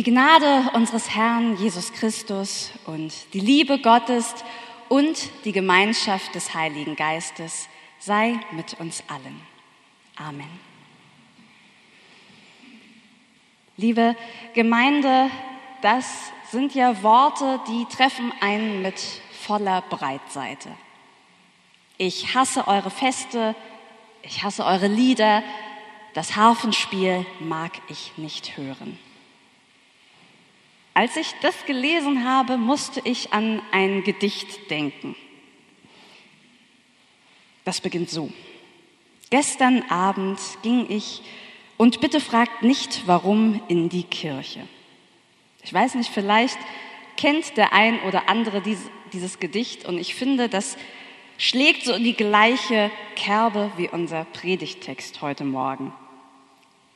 Die Gnade unseres Herrn Jesus Christus und die Liebe Gottes und die Gemeinschaft des Heiligen Geistes sei mit uns allen. Amen. Liebe Gemeinde, das sind ja Worte, die treffen einen mit voller Breitseite. Ich hasse eure Feste, ich hasse eure Lieder, das Harfenspiel mag ich nicht hören. Als ich das gelesen habe, musste ich an ein Gedicht denken. Das beginnt so. Gestern Abend ging ich und bitte fragt nicht, warum in die Kirche. Ich weiß nicht, vielleicht kennt der ein oder andere dieses, Gedicht und ich finde, das schlägt so in die gleiche Kerbe wie unser Predigtext heute Morgen.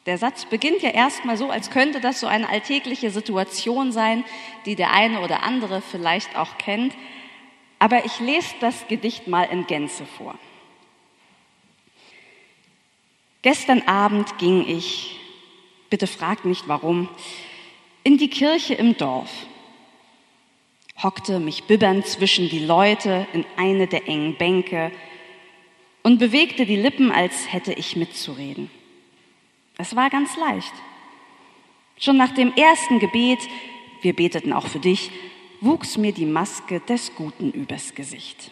Der Satz beginnt ja erstmal so, als könnte das so eine alltägliche Situation sein, die der eine oder andere vielleicht auch kennt. Aber ich lese das Gedicht mal in Gänze vor. Gestern Abend ging ich, bitte fragt nicht warum, in die Kirche im Dorf, hockte mich bibbernd zwischen die Leute in eine der engen Bänke und bewegte die Lippen, als hätte ich mitzureden. Es war ganz leicht. Schon nach dem ersten Gebet, wir beteten auch für dich, wuchs mir die Maske des Guten übers Gesicht.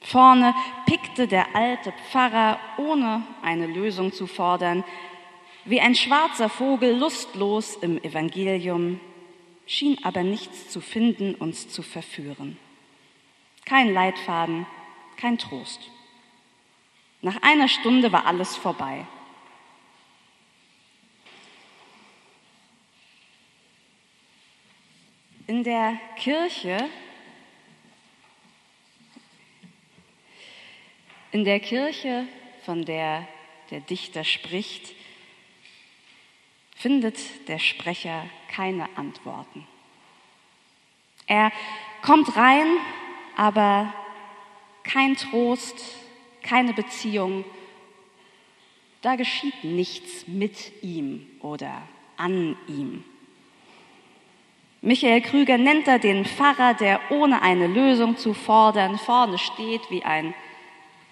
Vorne pickte der alte Pfarrer, ohne eine Lösung zu fordern, wie ein schwarzer Vogel lustlos im Evangelium, schien aber nichts zu finden, uns zu verführen. Kein Leitfaden, kein Trost. Nach einer Stunde war alles vorbei. In der Kirche, in der Kirche, von der der Dichter spricht, findet der Sprecher keine Antworten. Er kommt rein, aber kein Trost, keine Beziehung. Da geschieht nichts mit ihm oder an ihm. Michael Krüger nennt er den Pfarrer, der ohne eine Lösung zu fordern vorne steht wie ein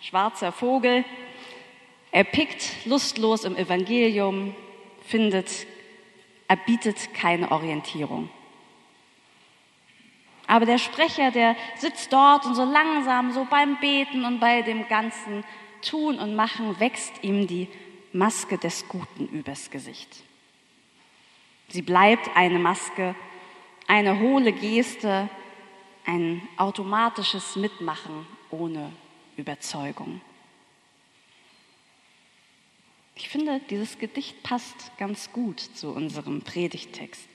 schwarzer Vogel. Er pickt lustlos im Evangelium, findet, er bietet keine Orientierung. Aber der Sprecher, der sitzt dort und so langsam, so beim Beten und bei dem ganzen Tun und Machen wächst ihm die Maske des Guten übers Gesicht. Sie bleibt eine Maske, eine hohle Geste, ein automatisches Mitmachen ohne Überzeugung. Ich finde, dieses Gedicht passt ganz gut zu unserem Predigtext.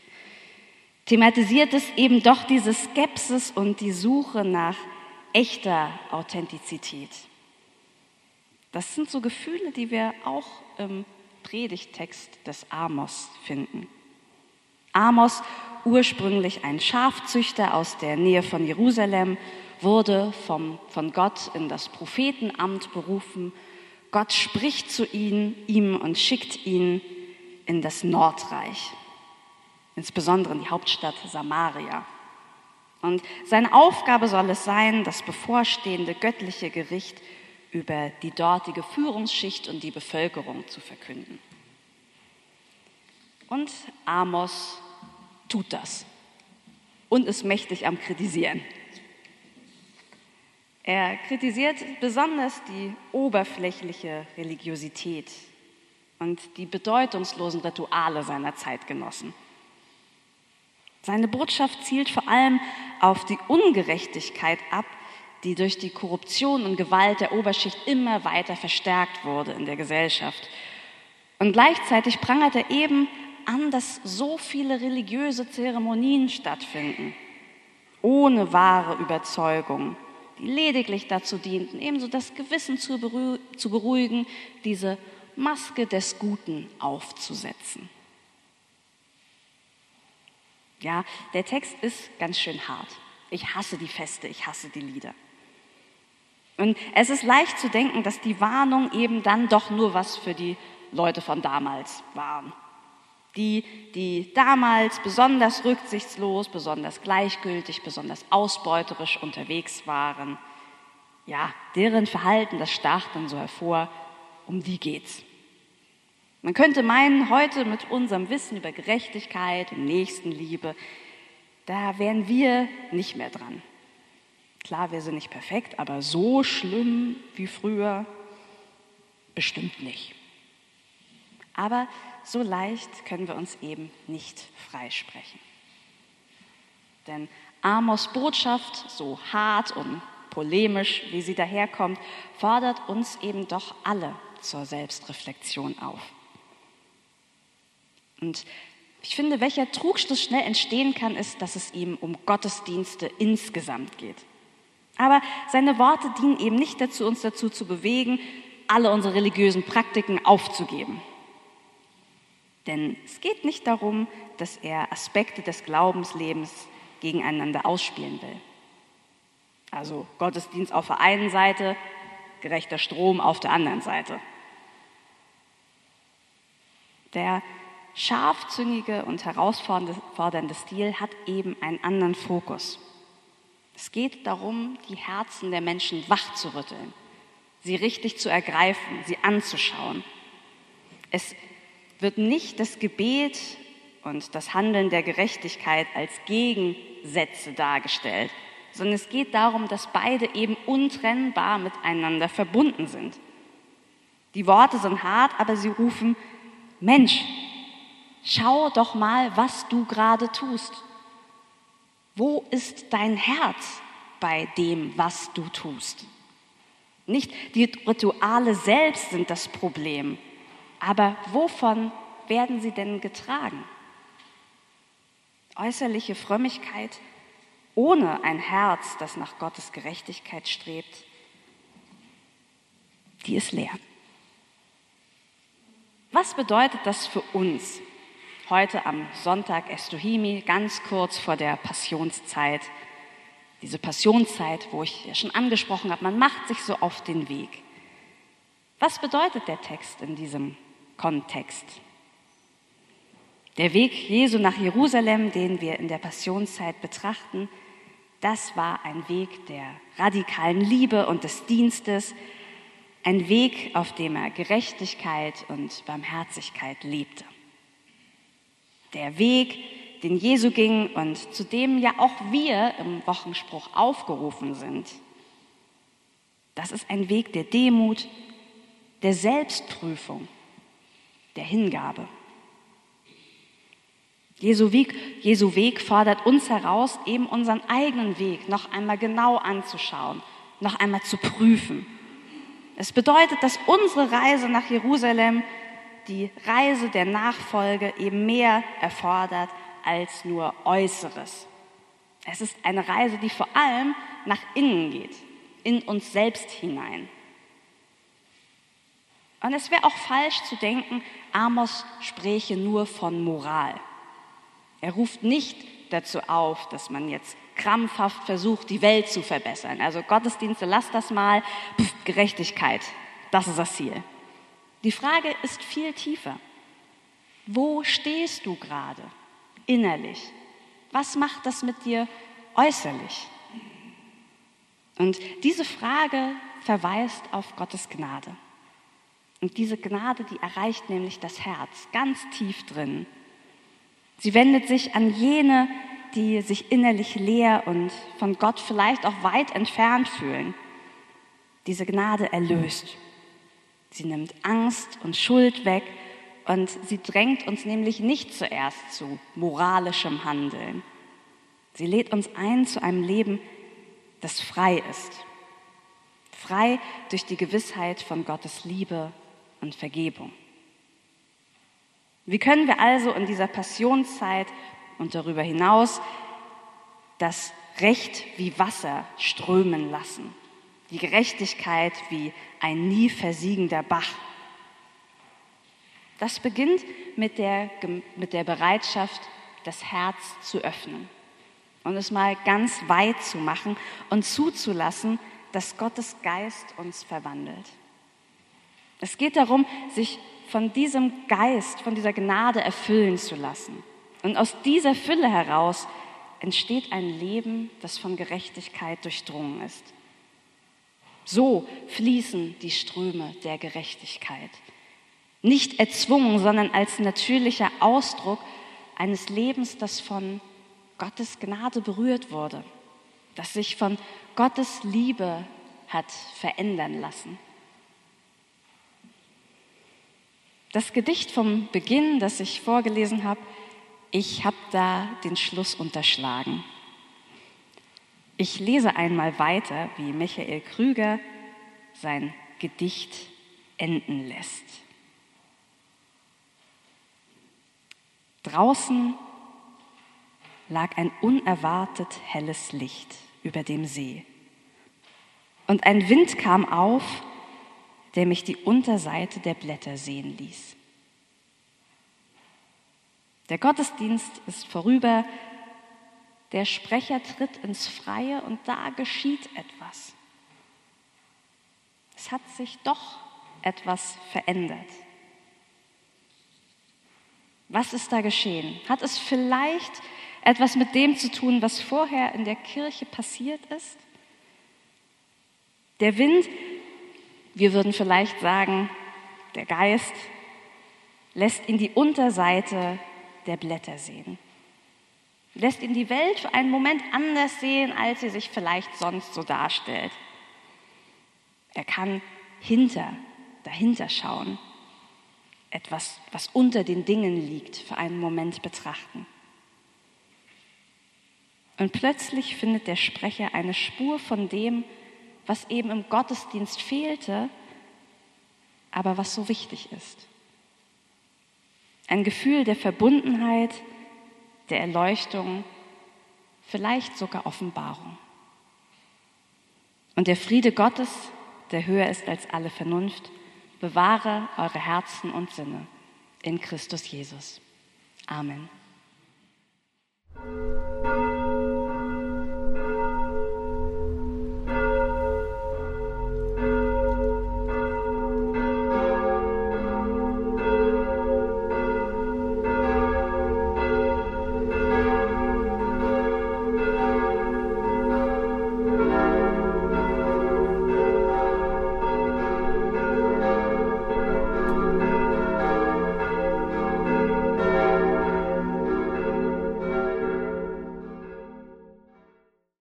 Thematisiert es eben doch diese Skepsis und die Suche nach echter Authentizität. Das sind so Gefühle, die wir auch im Predigtext des Amos finden. Amos ursprünglich ein Schafzüchter aus der Nähe von Jerusalem, wurde vom, von Gott in das Prophetenamt berufen. Gott spricht zu ihm, ihm und schickt ihn in das Nordreich, insbesondere in die Hauptstadt Samaria. Und seine Aufgabe soll es sein, das bevorstehende göttliche Gericht über die dortige Führungsschicht und die Bevölkerung zu verkünden. Und Amos tut das und ist mächtig am Kritisieren. Er kritisiert besonders die oberflächliche Religiosität und die bedeutungslosen Rituale seiner Zeitgenossen. Seine Botschaft zielt vor allem auf die Ungerechtigkeit ab, die durch die Korruption und Gewalt der Oberschicht immer weiter verstärkt wurde in der Gesellschaft. Und gleichzeitig prangert er eben an, dass so viele religiöse Zeremonien stattfinden, ohne wahre Überzeugung, die lediglich dazu dienten, ebenso das Gewissen zu beruhigen, diese Maske des Guten aufzusetzen. Ja, der Text ist ganz schön hart. Ich hasse die Feste, ich hasse die Lieder. Und es ist leicht zu denken, dass die Warnung eben dann doch nur was für die Leute von damals waren. Die, die damals besonders rücksichtslos, besonders gleichgültig, besonders ausbeuterisch unterwegs waren, ja, deren Verhalten, das stach dann so hervor, um die geht's. Man könnte meinen, heute mit unserem Wissen über Gerechtigkeit und Nächstenliebe, da wären wir nicht mehr dran. Klar, wir sind nicht perfekt, aber so schlimm wie früher bestimmt nicht. Aber so leicht können wir uns eben nicht freisprechen. Denn Amos Botschaft, so hart und polemisch, wie sie daherkommt, fordert uns eben doch alle zur Selbstreflexion auf. Und ich finde, welcher Trugschluss schnell entstehen kann, ist, dass es ihm um Gottesdienste insgesamt geht. Aber seine Worte dienen eben nicht dazu, uns dazu zu bewegen, alle unsere religiösen Praktiken aufzugeben. Denn es geht nicht darum, dass er Aspekte des Glaubenslebens gegeneinander ausspielen will. Also Gottesdienst auf der einen Seite, gerechter Strom auf der anderen Seite. Der scharfzüngige und herausfordernde Stil hat eben einen anderen Fokus. Es geht darum, die Herzen der Menschen wach zu rütteln, sie richtig zu ergreifen, sie anzuschauen. Es wird nicht das Gebet und das Handeln der Gerechtigkeit als Gegensätze dargestellt, sondern es geht darum, dass beide eben untrennbar miteinander verbunden sind. Die Worte sind hart, aber sie rufen, Mensch, schau doch mal, was du gerade tust. Wo ist dein Herz bei dem, was du tust? Nicht die Rituale selbst sind das Problem, aber wovon werden sie denn getragen? Äußerliche Frömmigkeit ohne ein Herz, das nach Gottes Gerechtigkeit strebt, die ist leer. Was bedeutet das für uns heute am Sonntag Estohimi, ganz kurz vor der Passionszeit? Diese Passionszeit, wo ich ja schon angesprochen habe, man macht sich so auf den Weg. Was bedeutet der Text in diesem Kontext? Der Weg Jesu nach Jerusalem, den wir in der Passionszeit betrachten, das war ein Weg der radikalen Liebe und des Dienstes, ein Weg, auf dem er Gerechtigkeit und Barmherzigkeit lebte. Der Weg, den Jesu ging und zu dem ja auch wir im Wochenspruch aufgerufen sind. Das ist ein Weg der Demut, der Selbstprüfung, der Hingabe. Jesu Weg, Jesu Weg fordert uns heraus, eben unseren eigenen Weg noch einmal genau anzuschauen, noch einmal zu prüfen. Es bedeutet, dass unsere Reise nach Jerusalem, die Reise der Nachfolge, eben mehr erfordert als nur Äußeres. Es ist eine Reise, die vor allem nach innen geht, in uns selbst hinein. Und es wäre auch falsch zu denken, Amos spräche nur von Moral. Er ruft nicht dazu auf, dass man jetzt krampfhaft versucht, die Welt zu verbessern. Also Gottesdienste, lass das mal, Pff, Gerechtigkeit, das ist das Ziel. Die Frage ist viel tiefer. Wo stehst du gerade innerlich? Was macht das mit dir äußerlich? Und diese Frage verweist auf Gottes Gnade. Und diese Gnade, die erreicht nämlich das Herz ganz tief drin. Sie wendet sich an jene, die sich innerlich leer und von Gott vielleicht auch weit entfernt fühlen. Diese Gnade erlöst. Sie nimmt Angst und Schuld weg und sie drängt uns nämlich nicht zuerst zu moralischem Handeln. Sie lädt uns ein zu einem Leben, das frei ist. Frei durch die Gewissheit von Gottes Liebe und Vergebung. Wie können wir also in dieser Passionszeit und darüber hinaus das Recht wie Wasser strömen lassen, die Gerechtigkeit wie ein nie versiegender Bach. Das beginnt mit der, mit der Bereitschaft, das Herz zu öffnen und es mal ganz weit zu machen und zuzulassen, dass Gottes Geist uns verwandelt. Es geht darum, sich von diesem Geist, von dieser Gnade erfüllen zu lassen. Und aus dieser Fülle heraus entsteht ein Leben, das von Gerechtigkeit durchdrungen ist. So fließen die Ströme der Gerechtigkeit. Nicht erzwungen, sondern als natürlicher Ausdruck eines Lebens, das von Gottes Gnade berührt wurde, das sich von Gottes Liebe hat verändern lassen. Das Gedicht vom Beginn, das ich vorgelesen habe, ich habe da den Schluss unterschlagen. Ich lese einmal weiter, wie Michael Krüger sein Gedicht enden lässt. Draußen lag ein unerwartet helles Licht über dem See. Und ein Wind kam auf, der mich die Unterseite der Blätter sehen ließ. Der Gottesdienst ist vorüber, der Sprecher tritt ins Freie und da geschieht etwas. Es hat sich doch etwas verändert. Was ist da geschehen? Hat es vielleicht etwas mit dem zu tun, was vorher in der Kirche passiert ist? Der Wind, wir würden vielleicht sagen, der Geist, lässt ihn die Unterseite der Blätter sehen. Lässt ihn die Welt für einen Moment anders sehen, als sie sich vielleicht sonst so darstellt. Er kann hinter, dahinter schauen etwas, was unter den Dingen liegt, für einen Moment betrachten. Und plötzlich findet der Sprecher eine Spur von dem, was eben im Gottesdienst fehlte, aber was so wichtig ist. Ein Gefühl der Verbundenheit, der Erleuchtung, vielleicht sogar Offenbarung. Und der Friede Gottes, der höher ist als alle Vernunft, bewahre eure Herzen und Sinne in Christus Jesus. Amen.